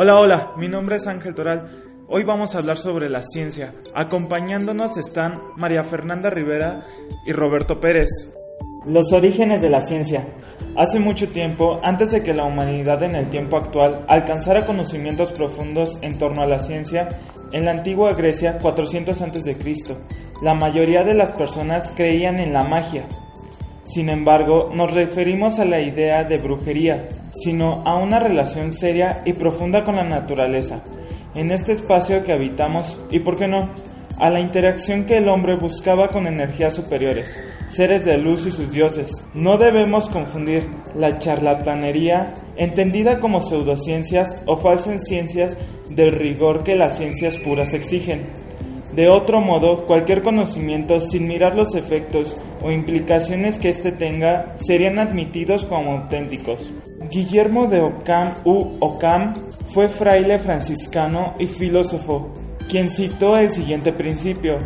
Hola, hola, mi nombre es Ángel Toral. Hoy vamos a hablar sobre la ciencia. Acompañándonos están María Fernanda Rivera y Roberto Pérez. Los orígenes de la ciencia. Hace mucho tiempo, antes de que la humanidad en el tiempo actual alcanzara conocimientos profundos en torno a la ciencia, en la antigua Grecia, 400 a.C., la mayoría de las personas creían en la magia. Sin embargo, nos referimos a la idea de brujería, sino a una relación seria y profunda con la naturaleza, en este espacio que habitamos y, por qué no, a la interacción que el hombre buscaba con energías superiores, seres de luz y sus dioses. No debemos confundir la charlatanería, entendida como pseudociencias o falsas ciencias, del rigor que las ciencias puras exigen. De otro modo, cualquier conocimiento sin mirar los efectos o implicaciones que éste tenga serían admitidos como auténticos. Guillermo de Ockham u Ockham fue fraile franciscano y filósofo, quien citó el siguiente principio.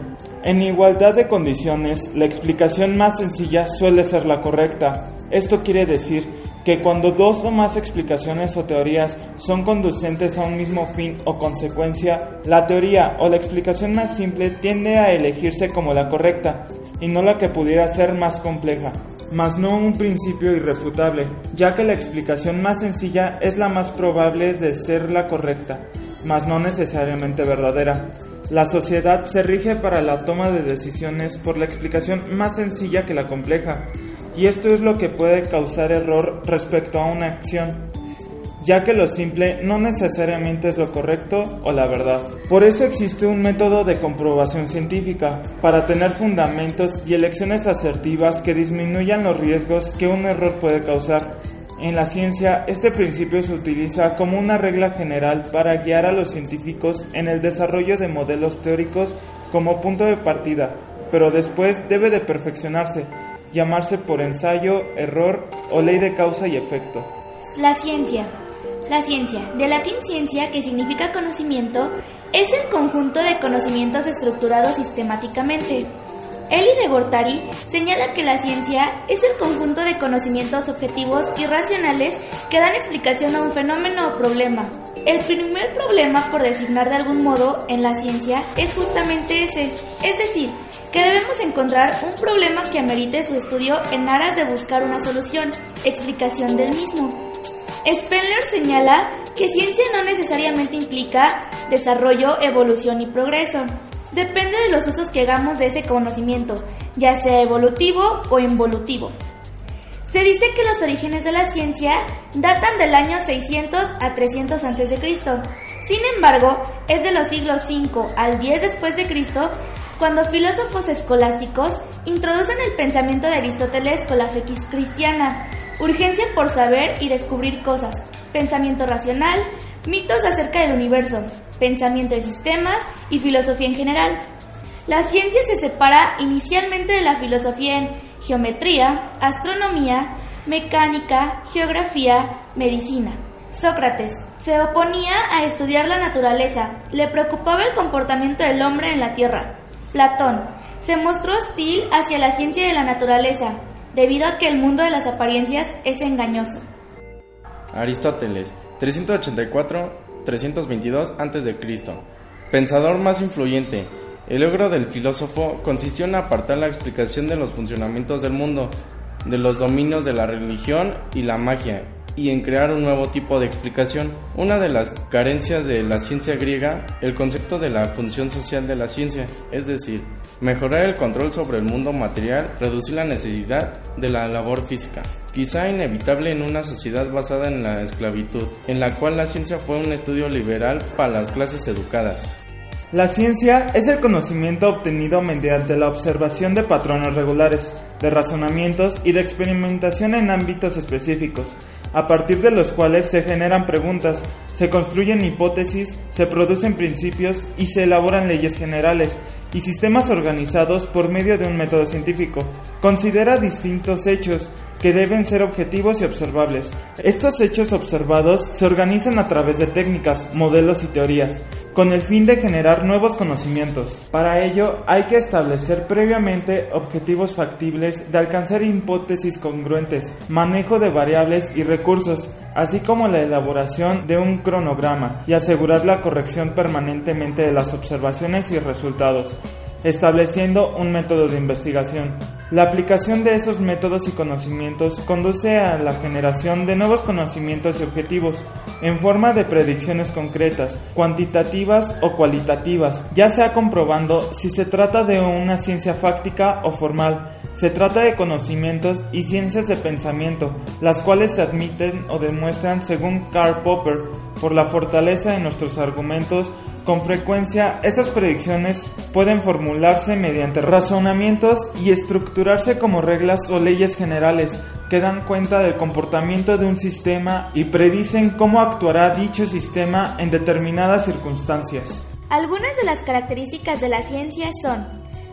En igualdad de condiciones, la explicación más sencilla suele ser la correcta. Esto quiere decir que cuando dos o más explicaciones o teorías son conducentes a un mismo fin o consecuencia, la teoría o la explicación más simple tiende a elegirse como la correcta y no la que pudiera ser más compleja, mas no un principio irrefutable, ya que la explicación más sencilla es la más probable de ser la correcta, mas no necesariamente verdadera. La sociedad se rige para la toma de decisiones por la explicación más sencilla que la compleja, y esto es lo que puede causar error respecto a una acción, ya que lo simple no necesariamente es lo correcto o la verdad. Por eso existe un método de comprobación científica, para tener fundamentos y elecciones asertivas que disminuyan los riesgos que un error puede causar. En la ciencia, este principio se utiliza como una regla general para guiar a los científicos en el desarrollo de modelos teóricos como punto de partida, pero después debe de perfeccionarse llamarse por ensayo, error o ley de causa y efecto. La ciencia. La ciencia, de latín ciencia, que significa conocimiento, es el conjunto de conocimientos estructurados sistemáticamente. Eli de Gortari señala que la ciencia es el conjunto de conocimientos objetivos y racionales que dan explicación a un fenómeno o problema. El primer problema, por designar de algún modo, en la ciencia es justamente ese, es decir, que debemos encontrar un problema que amerite su estudio en aras de buscar una solución, explicación del mismo. Spengler señala que ciencia no necesariamente implica desarrollo, evolución y progreso. Depende de los usos que hagamos de ese conocimiento, ya sea evolutivo o involutivo. Se dice que los orígenes de la ciencia datan del año 600 a 300 a.C. Sin embargo, es de los siglos 5 al 10 después de Cristo cuando filósofos escolásticos introducen el pensamiento de Aristóteles con la fe cristiana, urgencia por saber y descubrir cosas, pensamiento racional, mitos acerca del universo, pensamiento de sistemas y filosofía en general. La ciencia se separa inicialmente de la filosofía en geometría, astronomía, mecánica, geografía, medicina. Sócrates se oponía a estudiar la naturaleza, le preocupaba el comportamiento del hombre en la Tierra. Platón se mostró hostil hacia la ciencia de la naturaleza, debido a que el mundo de las apariencias es engañoso. Aristóteles, 384-322 a.C. Pensador más influyente. El logro del filósofo consistió en apartar la explicación de los funcionamientos del mundo, de los dominios de la religión y la magia, y en crear un nuevo tipo de explicación. Una de las carencias de la ciencia griega, el concepto de la función social de la ciencia, es decir, mejorar el control sobre el mundo material, reducir la necesidad de la labor física. Quizá inevitable en una sociedad basada en la esclavitud, en la cual la ciencia fue un estudio liberal para las clases educadas. La ciencia es el conocimiento obtenido mediante la observación de patrones regulares, de razonamientos y de experimentación en ámbitos específicos, a partir de los cuales se generan preguntas, se construyen hipótesis, se producen principios y se elaboran leyes generales y sistemas organizados por medio de un método científico. Considera distintos hechos, que deben ser objetivos y observables. Estos hechos observados se organizan a través de técnicas, modelos y teorías, con el fin de generar nuevos conocimientos. Para ello hay que establecer previamente objetivos factibles de alcanzar hipótesis congruentes, manejo de variables y recursos, así como la elaboración de un cronograma y asegurar la corrección permanentemente de las observaciones y resultados estableciendo un método de investigación. La aplicación de esos métodos y conocimientos conduce a la generación de nuevos conocimientos y objetivos en forma de predicciones concretas, cuantitativas o cualitativas, ya sea comprobando si se trata de una ciencia fáctica o formal. Se trata de conocimientos y ciencias de pensamiento, las cuales se admiten o demuestran según Karl Popper por la fortaleza de nuestros argumentos con frecuencia, esas predicciones pueden formularse mediante razonamientos y estructurarse como reglas o leyes generales que dan cuenta del comportamiento de un sistema y predicen cómo actuará dicho sistema en determinadas circunstancias. Algunas de las características de la ciencia son,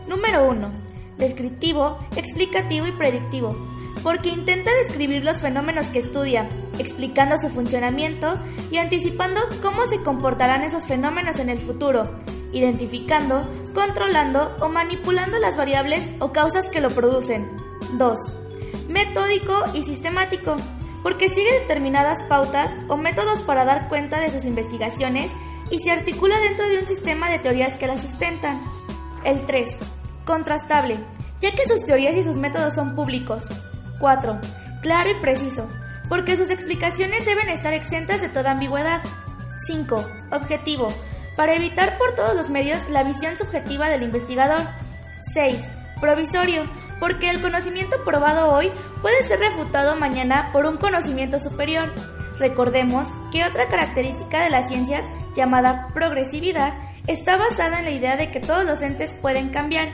número 1, descriptivo, explicativo y predictivo porque intenta describir los fenómenos que estudia, explicando su funcionamiento y anticipando cómo se comportarán esos fenómenos en el futuro, identificando, controlando o manipulando las variables o causas que lo producen. 2. Metódico y sistemático, porque sigue determinadas pautas o métodos para dar cuenta de sus investigaciones y se articula dentro de un sistema de teorías que las sustentan. El 3. Contrastable, ya que sus teorías y sus métodos son públicos, 4. Claro y preciso, porque sus explicaciones deben estar exentas de toda ambigüedad. 5. Objetivo, para evitar por todos los medios la visión subjetiva del investigador. 6. Provisorio, porque el conocimiento probado hoy puede ser refutado mañana por un conocimiento superior. Recordemos que otra característica de las ciencias, llamada progresividad, está basada en la idea de que todos los entes pueden cambiar.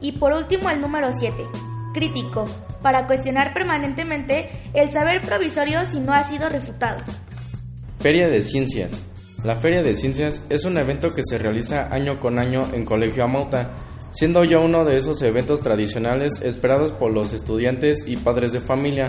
Y por último el número 7, crítico, para cuestionar permanentemente el saber provisorio si no ha sido refutado. Feria de Ciencias. La Feria de Ciencias es un evento que se realiza año con año en Colegio Amauta, siendo ya uno de esos eventos tradicionales esperados por los estudiantes y padres de familia.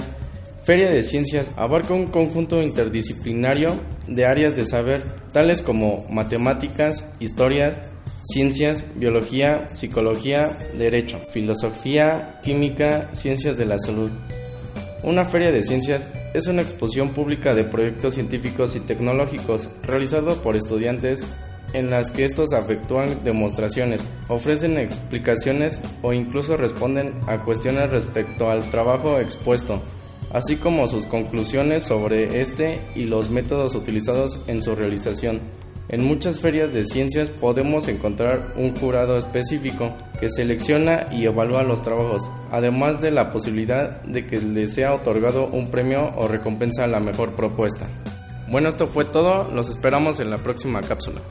Feria de Ciencias abarca un conjunto interdisciplinario de áreas de saber tales como matemáticas, historia, ciencias, biología, psicología, derecho, filosofía, química, ciencias de la salud. Una feria de ciencias es una exposición pública de proyectos científicos y tecnológicos realizado por estudiantes en las que estos efectúan demostraciones, ofrecen explicaciones o incluso responden a cuestiones respecto al trabajo expuesto, así como sus conclusiones sobre este y los métodos utilizados en su realización. En muchas ferias de ciencias podemos encontrar un jurado específico que selecciona y evalúa los trabajos, además de la posibilidad de que les sea otorgado un premio o recompensa a la mejor propuesta. Bueno, esto fue todo, los esperamos en la próxima cápsula.